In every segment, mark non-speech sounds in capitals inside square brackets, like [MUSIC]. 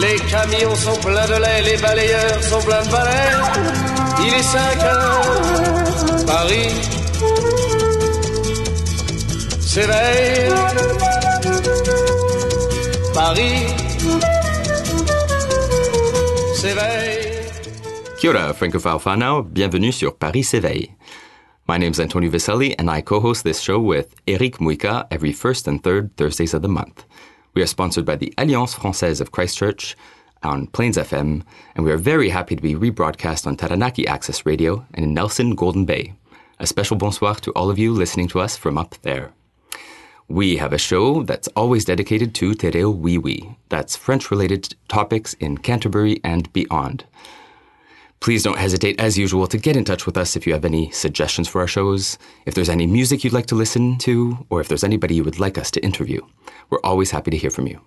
Les camions sont pleins de lait, les balayeurs sont pleins de balais. Il est 5 heures, Paris s'éveille. Paris s'éveille. Kia ora, Francophile whanau. Bienvenue sur Paris s'éveille. My name's Antonio Viselli, and I co-host this show with Eric Muika every first and third Thursdays of the month. We are sponsored by the Alliance Française of Christchurch on Plains FM, and we are very happy to be rebroadcast on Taranaki Access Radio and in Nelson Golden Bay. A special bonsoir to all of you listening to us from up there. We have a show that's always dedicated to Te Reo Wiwi. That's French-related topics in Canterbury and beyond. Please don't hesitate, as usual, to get in touch with us if you have any suggestions for our shows, if there's any music you'd like to listen to, or if there's anybody you would like us to interview. We're always happy to hear from you.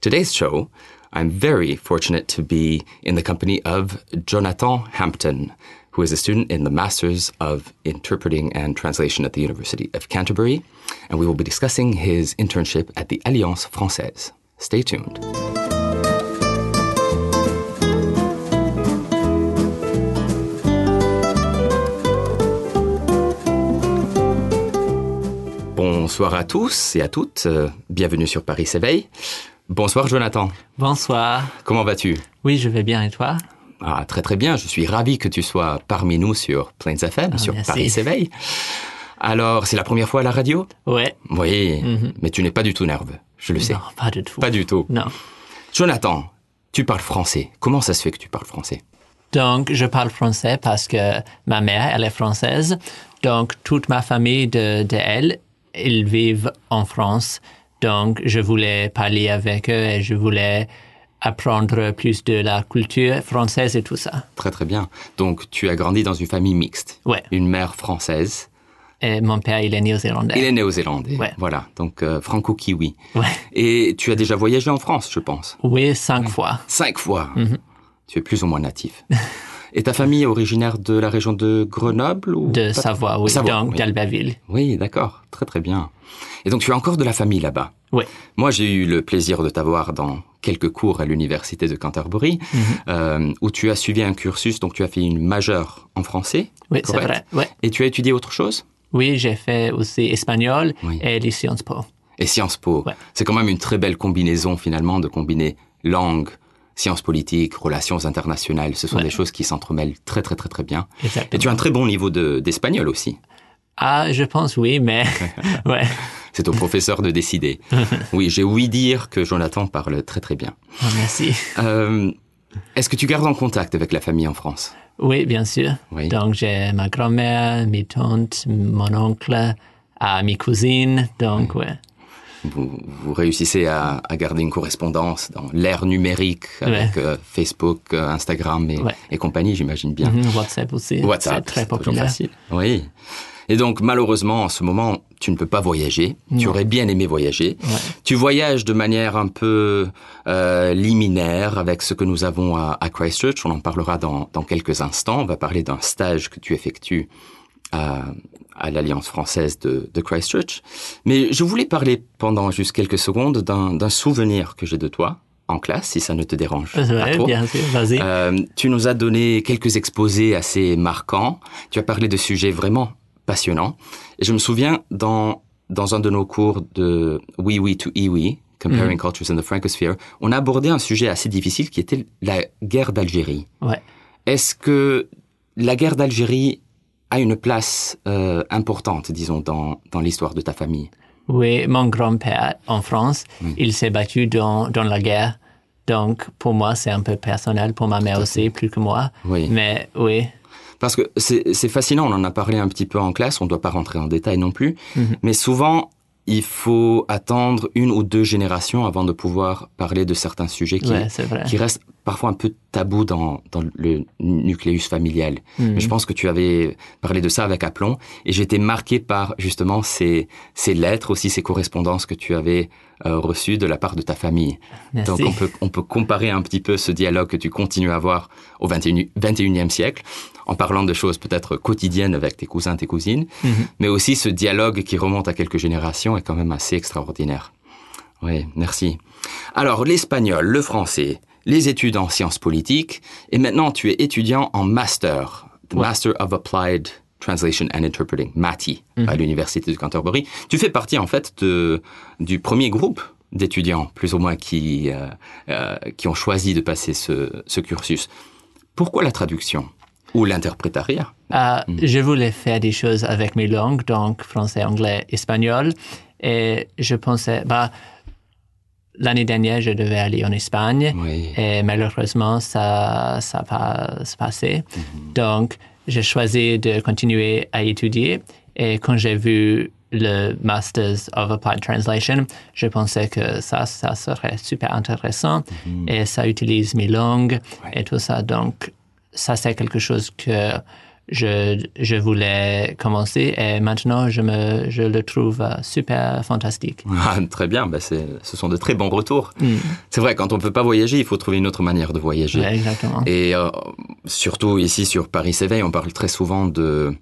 Today's show, I'm very fortunate to be in the company of Jonathan Hampton, who is a student in the Masters of Interpreting and Translation at the University of Canterbury, and we will be discussing his internship at the Alliance Française. Stay tuned. Bonsoir à tous et à toutes. euh, bienvenue sur Paris s'éveille. Bonsoir Jonathan. Bonsoir. Comment vas-tu? Oui, je vais bien et toi? Ah, très très bien. Je suis ravi que tu sois parmi nous sur Plains FM, sur Ah, merci. Paris s'éveille. Alors, c'est la première fois à la radio? Ouais. Oui, mais tu n'es pas du tout nerveux. Je le sais. Non, pas du tout. Pas du tout. Non. Jonathan, tu parles français. Comment ça se fait que tu parles français? Donc, je parle français parce que ma mère, elle est française. Donc, toute ma famille de, de elle, ils vivent en France. Donc, je voulais parler avec eux et je voulais apprendre plus de la culture française et tout ça. Très très bien. Donc, tu as grandi dans une famille mixte. Ouais. Une mère française. Et mon père, il est néo-zélandais. Il est néo-zélandais. Ouais. Voilà, donc euh, franco-kiwi. Ouais. Et tu as déjà voyagé en France, je pense. Oui, cinq fois. Cinq fois. Mhm. Tu es plus ou moins natif. [LAUGHS] Et ta famille est originaire de la région de Grenoble ou De Savoie, oui. Savoie, donc, oui. d'Albertville. Oui, d'accord. Très très bien. Et donc tu as encore de la famille là-bas. Oui. Moi, j'ai eu le plaisir de t'avoir dans quelques cours à l'université de Canterbury, Mhm. euh, où tu as suivi un cursus. Donc tu as fait une majeure en français. Oui, c'est vrai. Ouais. Et tu as étudié autre chose? Oui, j'ai fait aussi espagnol Oui. et les Sciences Po. Et Sciences Po. Ouais. C'est quand même une très belle combinaison finalement de combiner langue, sciences politiques, relations internationales. Ce sont Ouais. des choses qui s'entremêlent très très très très bien. Exactement. Et tu as un très bon niveau de- d'espagnol aussi. Ah, je pense oui, mais [LAUGHS] ouais. C'est au professeur de décider. [LAUGHS] Oui, j'ai ouï dire que Jonathan parle très très bien. Oh, merci. Euh, Est-ce que tu gardes en contact avec la famille en France? Oui, bien sûr. Oui. Donc, j'ai ma grand-mère, mes tantes, mon oncle, ah, mes cousines. Donc, ouais. Vous, vous réussissez à, à garder une correspondance dans l'ère numérique avec euh, Facebook, euh, Instagram et, Ouais. et compagnie, j'imagine bien. Mhm, WhatsApp aussi. WhatsApp, C'est très populaire. facile. Oui. Et donc, malheureusement, en ce moment, tu ne peux pas voyager. Tu aurais bien aimé voyager. Ouais. Tu voyages de manière un peu euh, liminaire avec ce que nous avons à, à Christchurch. On en parlera dans, dans quelques instants. On va parler d'un stage que tu effectues à, à l'Alliance française de, de Christchurch. Mais je voulais parler pendant juste quelques secondes d'un souvenir que j'ai de toi en classe, si ça ne te dérange pas Ouais, trop. bien sûr, vas-y. Euh, tu nous as donné quelques exposés assez marquants. Tu as parlé de sujets vraiment passionnants. Et je me souviens dans dans un de nos cours de Oui Oui to Iwi, Comparing Cultures in the Francosphere, on a abordé un sujet assez difficile qui était la guerre d'Algérie. Ouais. Est-ce que la guerre d'Algérie a une place euh, importante, disons, dans dans l'histoire de ta famille Oui, mon grand-père en France, il s'est battu dans, dans la guerre. Donc, pour moi, c'est un peu personnel. Pour ma mère aussi, plus que moi. Oui. Mais oui, Parce que c'est c'est fascinant, on en a parlé un petit peu en classe, on ne doit pas rentrer en détail non plus, mais souvent, il faut attendre une ou deux générations avant de pouvoir parler de certains sujets qui, Ouais, restent parfois un peu tabous dans, dans le nucléus familial. Mhm. Mais je pense que tu avais parlé de ça avec aplomb et j'étais marqué par justement ces, ces lettres, aussi ces correspondances que tu avais euh, reçues de la part de ta famille. Merci. Donc on peut, on peut comparer un petit peu ce dialogue que tu continues à avoir au 21, 21e siècle en parlant de choses peut-être quotidiennes avec tes cousins, tes cousines, Mhm. mais aussi ce dialogue qui remonte à quelques générations est quand même assez extraordinaire. Oui, merci. Alors, l'espagnol, le français, les études en sciences politiques, et maintenant tu es étudiant en master, Ouais. Master of Applied Translation and Interpreting, MATI, Mhm. à l'université de Canterbury. Tu fais partie en fait de, du premier groupe d'étudiants, plus ou moins, qui, euh, euh, qui ont choisi de passer ce, ce cursus. Pourquoi la traduction ou l'interprétariat? Euh, Mm. Je voulais faire des choses avec mes langues, donc français, anglais, espagnol. Et je pensais, bah, l'année dernière, je devais aller en Espagne. Oui. Et malheureusement, ça ça n'a pas se passé. Donc, j'ai choisi de continuer à étudier. Et quand j'ai vu le Masters of Applied Translation, je pensais que ça, ça serait super intéressant. Et ça utilise mes langues et tout ça. Donc, ça, c'est quelque chose que je, je voulais commencer. Et maintenant, je, me, je le trouve euh, super fantastique. [LAUGHS] Ah, très bien, bah ce sont de très bons retours. C'est vrai, quand on ne peut pas voyager, il faut trouver une autre manière de voyager. Ouais, exactement. Et euh, surtout ici sur Paris s'éveille, on parle très souvent de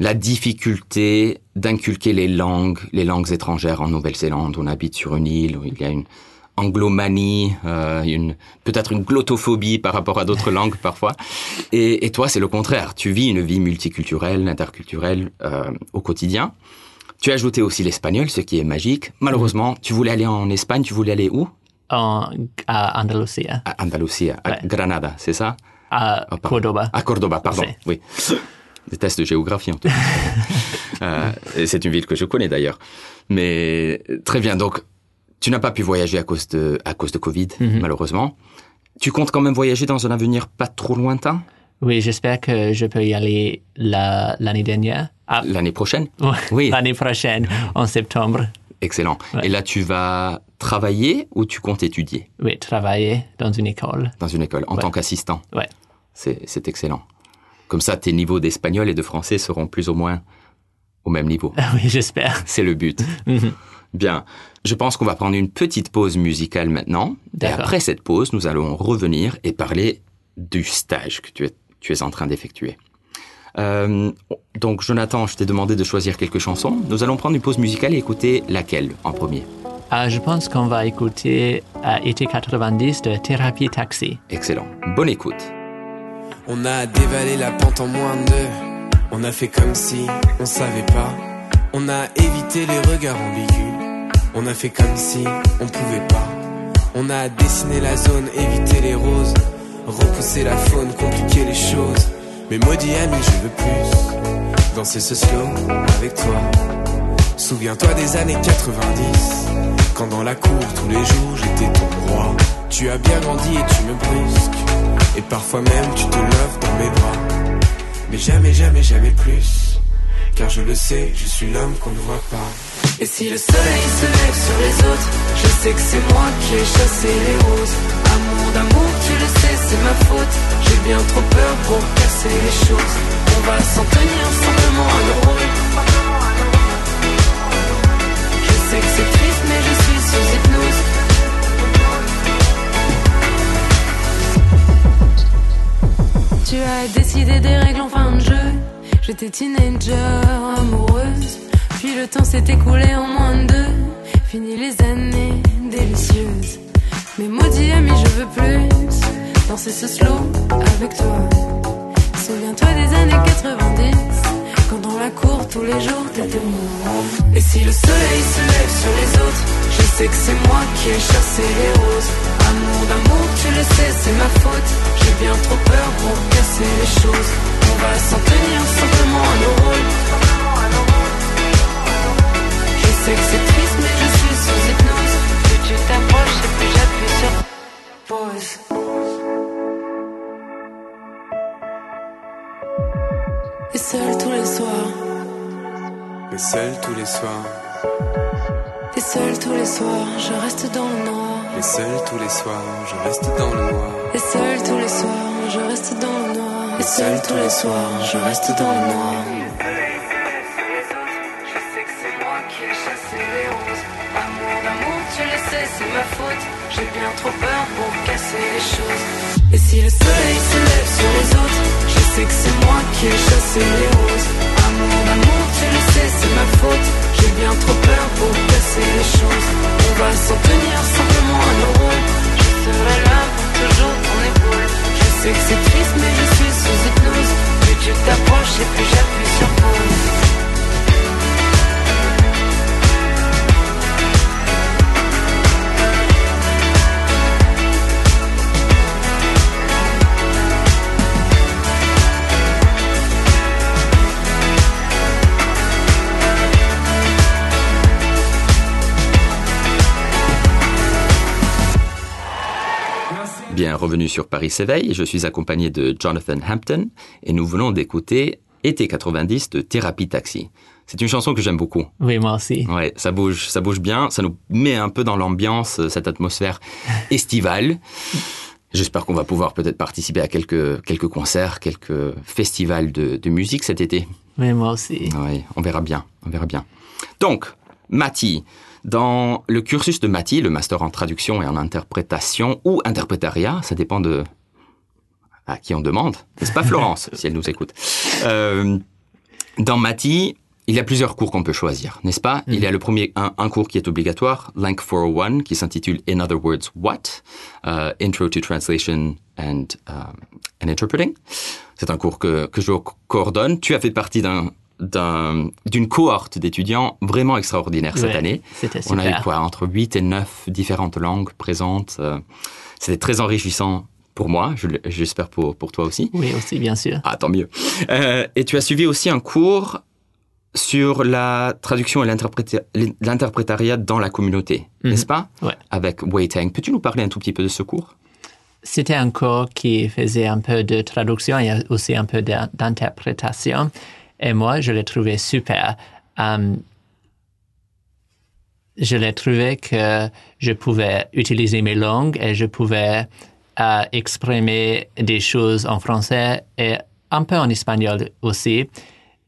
la difficulté d'inculquer les langues, les langues étrangères en Nouvelle-Zélande. On habite sur une île où il y a une anglomanie, euh, une peut-être une glottophobie par rapport à d'autres langues [LAUGHS] parfois. Et, et toi, c'est le contraire. Tu vis une vie multiculturelle, interculturelle euh, au quotidien. Tu as ajouté aussi l'espagnol, ce qui est magique. Malheureusement, tu voulais aller en Espagne. Tu voulais aller où? En, à Andalusia, À Andalusia, à Ouais. Granada, c'est ça? À pardon. Cordoba. À Cordoba, pardon. Oui. [LAUGHS] Des tests de géographie, en tout cas. [LAUGHS] Euh, c'est une ville que je connais d'ailleurs. Mais très bien. Donc, tu n'as pas pu voyager à cause de, à cause de Covid, Mhm. malheureusement. Tu comptes quand même voyager dans un avenir pas trop lointain? Oui, j'espère que je peux y aller la- l'année dernière. Ah, l'année prochaine? Oui. L'année prochaine, en septembre. Excellent. Ouais. Et là, tu vas travailler ou tu comptes étudier? Oui, travailler dans une école. dans une école en Ouais. tant qu'assistant Ouais. C'est c'est excellent. Comme ça, tes niveaux d'espagnol et de français seront plus ou moins au même niveau. [LAUGHS] Oui, j'espère. C'est le but. Bien. Je pense qu'on va prendre une petite pause musicale maintenant. Et après cette pause, nous allons revenir et parler du stage que tu es, tu es en train d'effectuer. Euh, donc, Jonathan, je t'ai demandé de choisir quelques chansons. Nous allons prendre une pause musicale et écouter laquelle en premier Ah, je pense qu'on va écouter à été 90 de Thérapie Taxi. Excellent. Bonne écoute. On a dévalé la pente en moins de deux. On a fait comme si on savait pas. On a évité les regards ambigus. On a fait comme si on pouvait pas. On a dessiné la zone, évité les roses. Repousser la faune, compliquer les choses. Mais maudit ami, je veux plus. Danser ce slow avec toi. Souviens-toi des années 90. Quand dans la cour, tous les jours, j'étais ton roi. Tu as bien grandi et tu me brusques. Et parfois même, tu te lèves dans mes bras. Mais jamais, jamais, jamais plus. Car je le sais, je suis l'homme qu'on ne voit pas. Et si le soleil se lève sur les autres, je sais que c'est moi qui ai chassé les roses. Amour d'amour, tu le sais, c'est ma faute. J'ai bien trop peur pour casser les choses. On va s'en tenir simplement à nos rôles. Je sais que c'est triste, mais je suis sous hypnose. Tu as décidé des règles en fin de jeu. J'étais teenager, amoureuse. Puis le temps s'est écoulé en moins de deux. Fini les années délicieuses. Mais maudit ami, je veux plus danser ce slow avec toi. Souviens-toi des années 90. Quand dans la cour tous les jours t'étais mon Et si le soleil se lève sur les autres, je sais que c'est moi qui ai chassé les roses. Amour d'amour, tu le sais, c'est ma faute. J'ai bien trop peur pour casser les choses. On va s'en tenir simplement à nos rôles. Sais que c'est triste, mais je suis sous hypnose. Plus tu t'approches, et plus j'appuie sur pause. Et seul tous les soirs. Mais seul tous les soirs. Et seul tous les soirs, je reste dans le noir. Et seul tous les soirs, je reste dans le noir. Et seul tous les soirs, je reste dans le noir. Et seul tous les soirs, je reste dans le noir. C'est ma faute. J'ai bien trop peur pour casser les choses. Et si le soleil se lève sur les autres, je sais que c'est moi qui ai chassé les roses. Amour d'amour, tu le sais, c'est ma faute. J'ai bien trop peur pour casser les choses. On va s'en tenir simplement à nos rôles. Je serai là pour toujours ton épaule. Je sais que c'est triste, mais je suis Bien, revenu sur Paris s'éveille, je suis accompagné de Jonathan Hampton et nous venons d'écouter Été 90 de Thérapie Taxi. C'est une chanson que j'aime beaucoup. Oui, moi aussi. Ouais, ça bouge, ça bouge bien, ça nous met un peu dans l'ambiance, euh, cette atmosphère [LAUGHS] estivale. J'espère qu'on va pouvoir peut-être participer à quelques, quelques concerts, quelques festivals de, de musique cet été. Oui, moi aussi. Oui, on verra bien, on verra bien. Donc, Mati, dans le cursus de Mati, le master en traduction et en interprétation ou interprétariat, ça dépend de à qui on demande, n'est-ce pas Florence, [LAUGHS] si elle nous écoute. Euh, dans Mati, il y a plusieurs cours qu'on peut choisir, n'est-ce pas? Il y a le premier, un, un cours qui est obligatoire, Lank 401, qui s'intitule In Other Words, What? Euh, Intro to Translation and, um, and Interpreting. C'est un cours que, que je co- coordonne. Tu as fait partie d'un d'un- d'une cohorte d'étudiants vraiment extraordinaire cette Ouais, année. On a eu quoi Entre 8 et 9 différentes langues présentes. euh, C'était très enrichissant pour moi, j'espère pour, pour toi aussi. Oui, aussi, bien sûr. Ah, tant mieux. Euh, et tu as suivi aussi un cours sur la traduction et l'interpréta- l'interprétariat dans la communauté, Mhm. n'est-ce pas? Ouais. Avec Wei Tang. Peux-tu nous parler un tout petit peu de ce cours? C'était un cours qui faisait un peu de traduction et aussi un peu d'in- d'interprétation. Et moi, je l'ai trouvé super. Euh, je l'ai trouvé que je pouvais utiliser mes langues et je pouvais euh, exprimer des choses en français et un peu en espagnol aussi.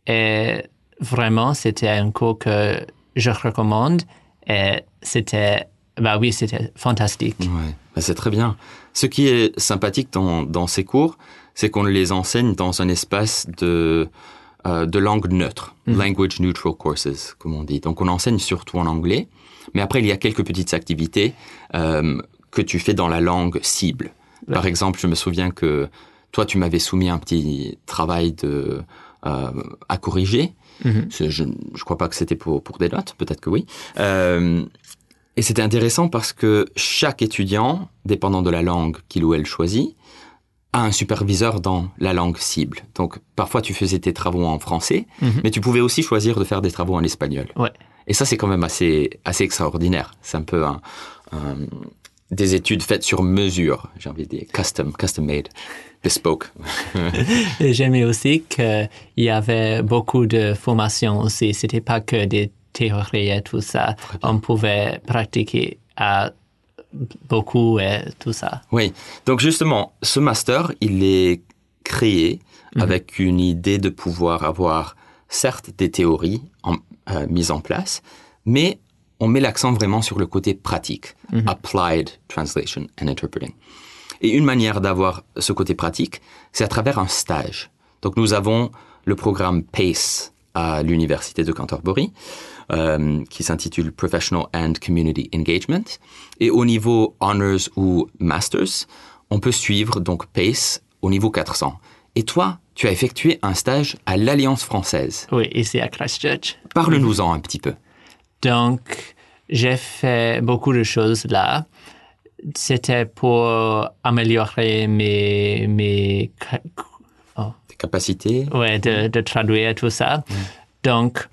Et vraiment, c'était un cours que je recommande et c'était, bah oui, c'était fantastique. Ouais, bah, c'est très bien. Ce qui est sympathique dans ces cours, c'est qu'on les enseigne dans un espace de, euh, de langue neutre, language neutral courses, comme on dit. Donc on enseigne surtout en anglais, mais après il y a quelques petites activités euh, que tu fais dans la langue cible. Par exemple, je me souviens que toi, tu m'avais soumis un petit travail de, euh, à corriger. Mhm. Je ne crois pas que c'était pour, pour des notes, peut-être que oui. Et c'était intéressant parce que chaque étudiant, dépendant de la langue qu'il ou elle choisit, un superviseur dans la langue cible. Donc parfois tu faisais tes travaux en français, Mhm. mais tu pouvais aussi choisir de faire des travaux en espagnol. Ouais. Et ça c'est quand même assez, assez extraordinaire. C'est un peu un, un- des études faites sur mesure, j'ai envie de dire, custom, custom made, bespoke. [LAUGHS] J'aimais aussi qu'il y avait beaucoup de formations aussi. C'était pas que des théories et tout ça. On pouvait pratiquer à beaucoup et tout ça. Oui, donc justement, ce master, il est créé avec une idée de pouvoir avoir, certes, des théories en- euh, mises en place, mais on met l'accent vraiment sur le côté pratique, applied translation and interpreting. Et une manière d'avoir ce côté pratique, c'est à travers un stage. Donc nous avons le programme PACE à l'Université de Canterbury, euh, qui s'intitule Professional and Community Engagement. Et au niveau Honors ou Masters, on peut suivre donc PACE au niveau 400. Et toi, tu as effectué un stage à l'Alliance française. Oui, ici à Christchurch. Parle-nous-en un petit peu. Donc, j'ai fait beaucoup de choses là. C'était pour améliorer mes, mes, Tes capacités ouais, de, de traduire tout ça. Donc,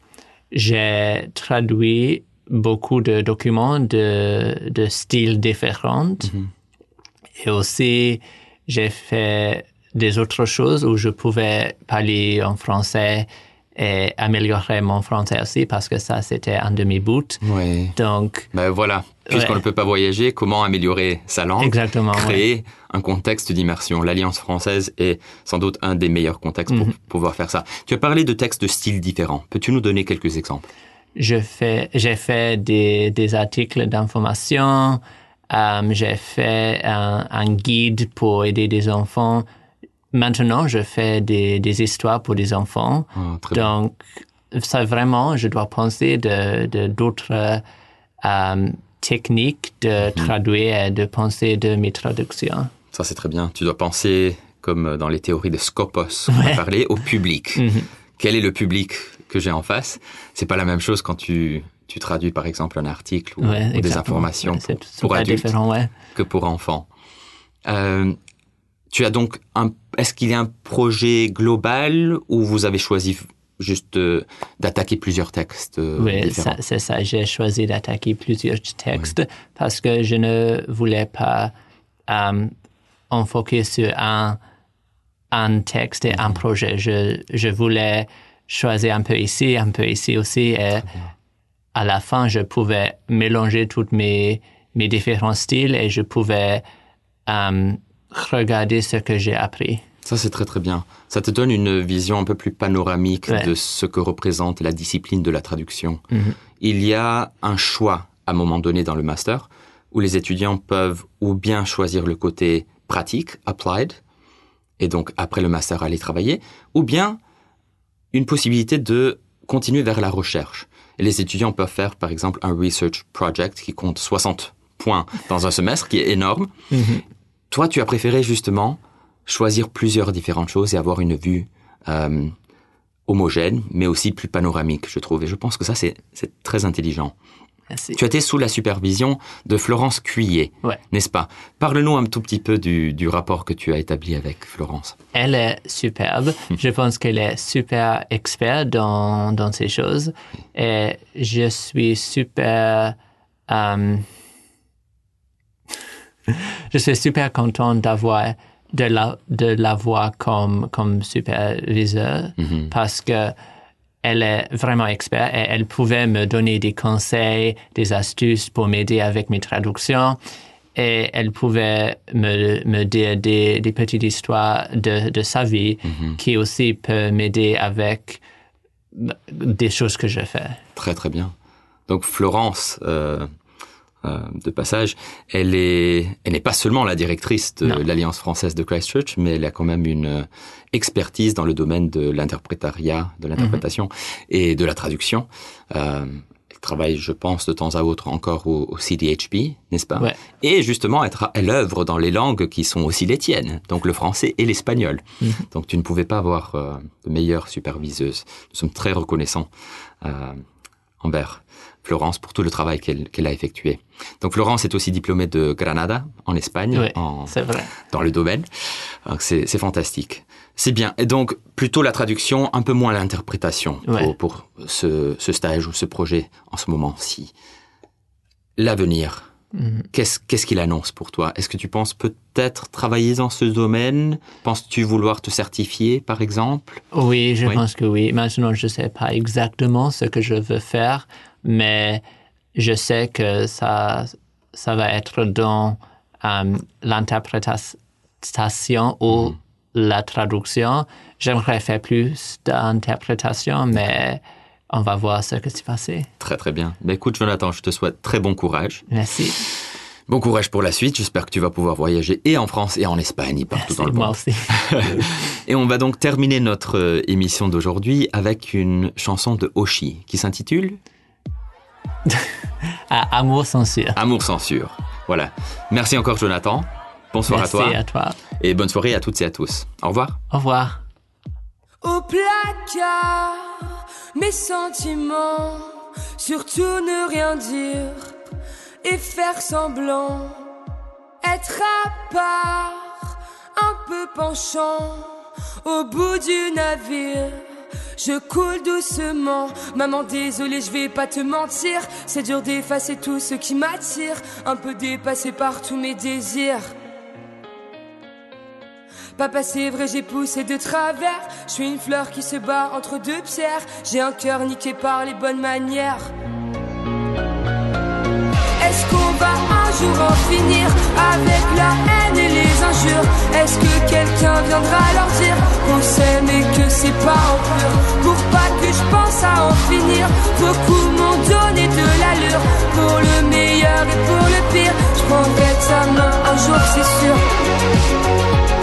j'ai traduit beaucoup de documents de, de styles différents. Et aussi, j'ai fait des autres choses où je pouvais parler en français et améliorer mon français aussi parce que ça, c'était un demi-boot. Oui. Donc, Ben voilà, puisqu'on Ouais. ne peut pas voyager, comment améliorer sa langue Exactement, Créer un contexte d'immersion? L'Alliance française est sans doute un des meilleurs contextes pour Mhm. pouvoir faire ça. Tu as parlé de textes de styles différents. Peux-tu nous donner quelques exemples? Je fais, j'ai fait des, des articles d'information, euh, j'ai fait un, un guide pour aider des enfants. Maintenant, je fais des, des histoires pour des enfants. Bien. Donc, ça vraiment, je dois penser de de- d'autres euh, techniques de Mhm. traduire et de penser de mes traductions. Ça, c'est très bien. Tu dois penser, comme dans les théories de Scopus, on a Ouais. parlé, au public. [LAUGHS] Mhm. Quel est le public que j'ai en face? C'est pas la même chose quand tu, tu traduis, par exemple, un article ou, Ouais, ou des informations Ouais, pour adultes différent, ouais. que pour enfants. Euh, tu as donc un. Est-ce qu'il y a un projet global ou vous avez choisi juste euh, d'attaquer plusieurs textes euh, Oui, c'est ça. J'ai choisi d'attaquer plusieurs textes parce que je ne voulais pas euh, enfoquer sur un, un texte et un Mhm. projet. Je, je voulais choisir un peu ici, un peu ici aussi. Et à la fin, je pouvais mélanger tous mes, mes différents styles et je pouvais euh, regarder ce que j'ai appris. Ça, c'est très très bien. Ça te donne une vision un peu plus panoramique Ouais. de ce que représente la discipline de la traduction. Mhm. Il y a un choix à un moment donné dans le master où les étudiants peuvent ou bien choisir le côté pratique, applied, et donc après le master aller travailler, ou bien une possibilité de continuer vers la recherche. Et les étudiants peuvent faire par exemple un research project qui compte 60 points dans un semestre, qui est énorme. Toi, tu as préféré justement choisir plusieurs différentes choses et avoir une vue euh, homogène, mais aussi plus panoramique, je trouve. Et je pense que ça, c'est très intelligent. Merci. Tu as été sous la supervision de Florence Cuillet, Ouais. n'est-ce pas? Parle-nous un tout petit peu du, du rapport que tu as établi avec Florence. Elle est superbe. [LAUGHS] Je pense qu'elle est super experte dans, dans ces choses. Et je suis super... euh, je suis super content d'avoir de la, de la voir comme, comme superviseur Mhm. parce que elle est vraiment experte et elle pouvait me donner des conseils, des astuces pour m'aider avec mes traductions. Et elle pouvait me, me dire des, des petites histoires de, de sa vie qui aussi peut m'aider avec des choses que je fais. Très très bien. Donc Florence, euh, euh, de passage, elle est, elle n'est pas seulement la directrice de l'Alliance française de Christchurch, mais elle a quand même une euh, expertise dans le domaine de l'interprétariat, de l'interprétation et de la traduction. Euh, elle travaille, je pense, de temps à autre encore au, au CDHB, n'est-ce pas? Ouais. Et justement, elle, elle œuvre dans les langues qui sont aussi les tiennes, donc le français et l'espagnol. Donc tu ne pouvais pas avoir euh, de meilleure superviseuse. Nous sommes très reconnaissants envers Florence pour tout le travail qu'elle a effectué. Donc Florence est aussi diplômée de Granada, en Espagne, Oui, en, c'est vrai. dans le domaine. C'est fantastique. C'est bien. Et donc, plutôt la traduction, un peu moins l'interprétation pour, Ouais. pour ce, ce stage ou ce projet en ce moment-ci. L'avenir, Mhm. qu'est-ce qu'il annonce pour toi? Est-ce que tu penses peut-être travailler dans ce domaine? Penses-tu vouloir te certifier, par exemple? Oui, je Oui. pense que oui. Maintenant, je ne sais pas exactement ce que je veux faire, mais je sais que ça, ça va être dans euh, l'interprétation ou Mhm. la traduction. J'aimerais faire plus d'interprétation, mais on va voir ce qui s'est passé. Très très bien. Mais écoute, Jonathan, je te souhaite très bon courage. Merci. Bon courage pour la suite. J'espère que tu vas pouvoir voyager et en France et en Espagne, et partout Merci, dans le moi monde. aussi. [LAUGHS] Et on va donc terminer notre euh, émission d'aujourd'hui avec une chanson de Oshi qui s'intitule À amour censure. Amour censure. Voilà. Merci encore Jonathan. Bonsoir Merci à toi. à toi. Et bonne soirée à toutes et à tous. Au revoir. Au revoir. Au placard, mes sentiments, surtout ne rien dire et faire semblant, être à part, un peu penchant, au bout du navire. Je coule doucement, maman désolée je vais pas te mentir, c'est dur d'effacer tout ce qui m'attire, un peu dépassé par tous mes désirs. Papa, c'est vrai, j'ai poussé de travers. Je suis une fleur qui se bat entre deux pierres. J'ai un cœur niqué par les bonnes manières. Est-ce qu'on va un jour en finir avec la haine et les Est-ce que quelqu'un viendra leur dire qu'on s'aime et que c'est pas en pur? Pour pas que je pense à en finir Beaucoup m'ont donné de l'allure. Pour le meilleur et pour le pire Je prendrai ta main un jour c'est sûr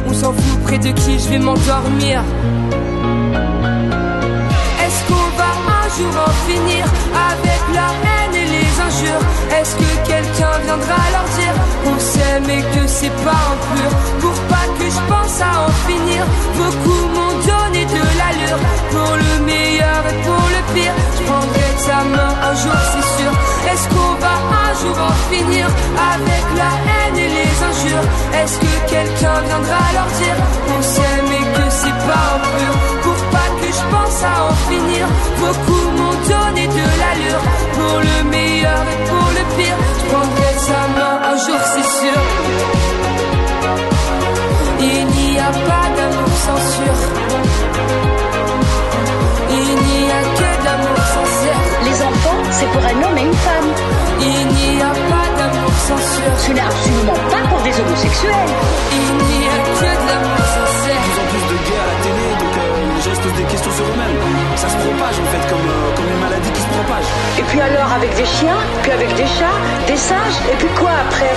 On s'en fout près de qui je vais m'endormir. Est-ce qu'on va un jour en finir avec la haine et les injures? Est-ce que quelqu'un viendra leur dire qu'on s'aime et que c'est pas un pur? Pour pas que je pense à en finir Beaucoup m'ont donné de Pour le meilleur et pour le pire Je prendrai ta main un jour c'est sûr. Est-ce qu'on va un jour en finir Avec la haine et les injures? Est-ce que quelqu'un viendra leur dire qu'on s'aime et que c'est pas un pur Pour pas que je pense à en finir Beaucoup m'ont donné de l'allure. Pour le meilleur et pour le pire Je prendrai sa main un jour c'est sûr un homme et une femme. Il n'y a pas d'amour sans sûr Ce n'est absolument pas pour des homosexuels. Il n'y a que de l'amour sincère plus en plus de gays à la télé, donc euh, les gens se posent des questions sur eux-mêmes. Ça se propage en fait, comme, euh, comme une maladie qui se propage. Et puis alors avec des chiens, puis avec des chats, des singes, et puis quoi après?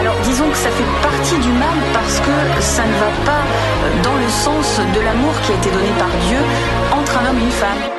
Alors disons que ça fait partie du mal parce que ça ne va pas dans le sens de l'amour qui a été donné par Dieu entre un homme et une femme.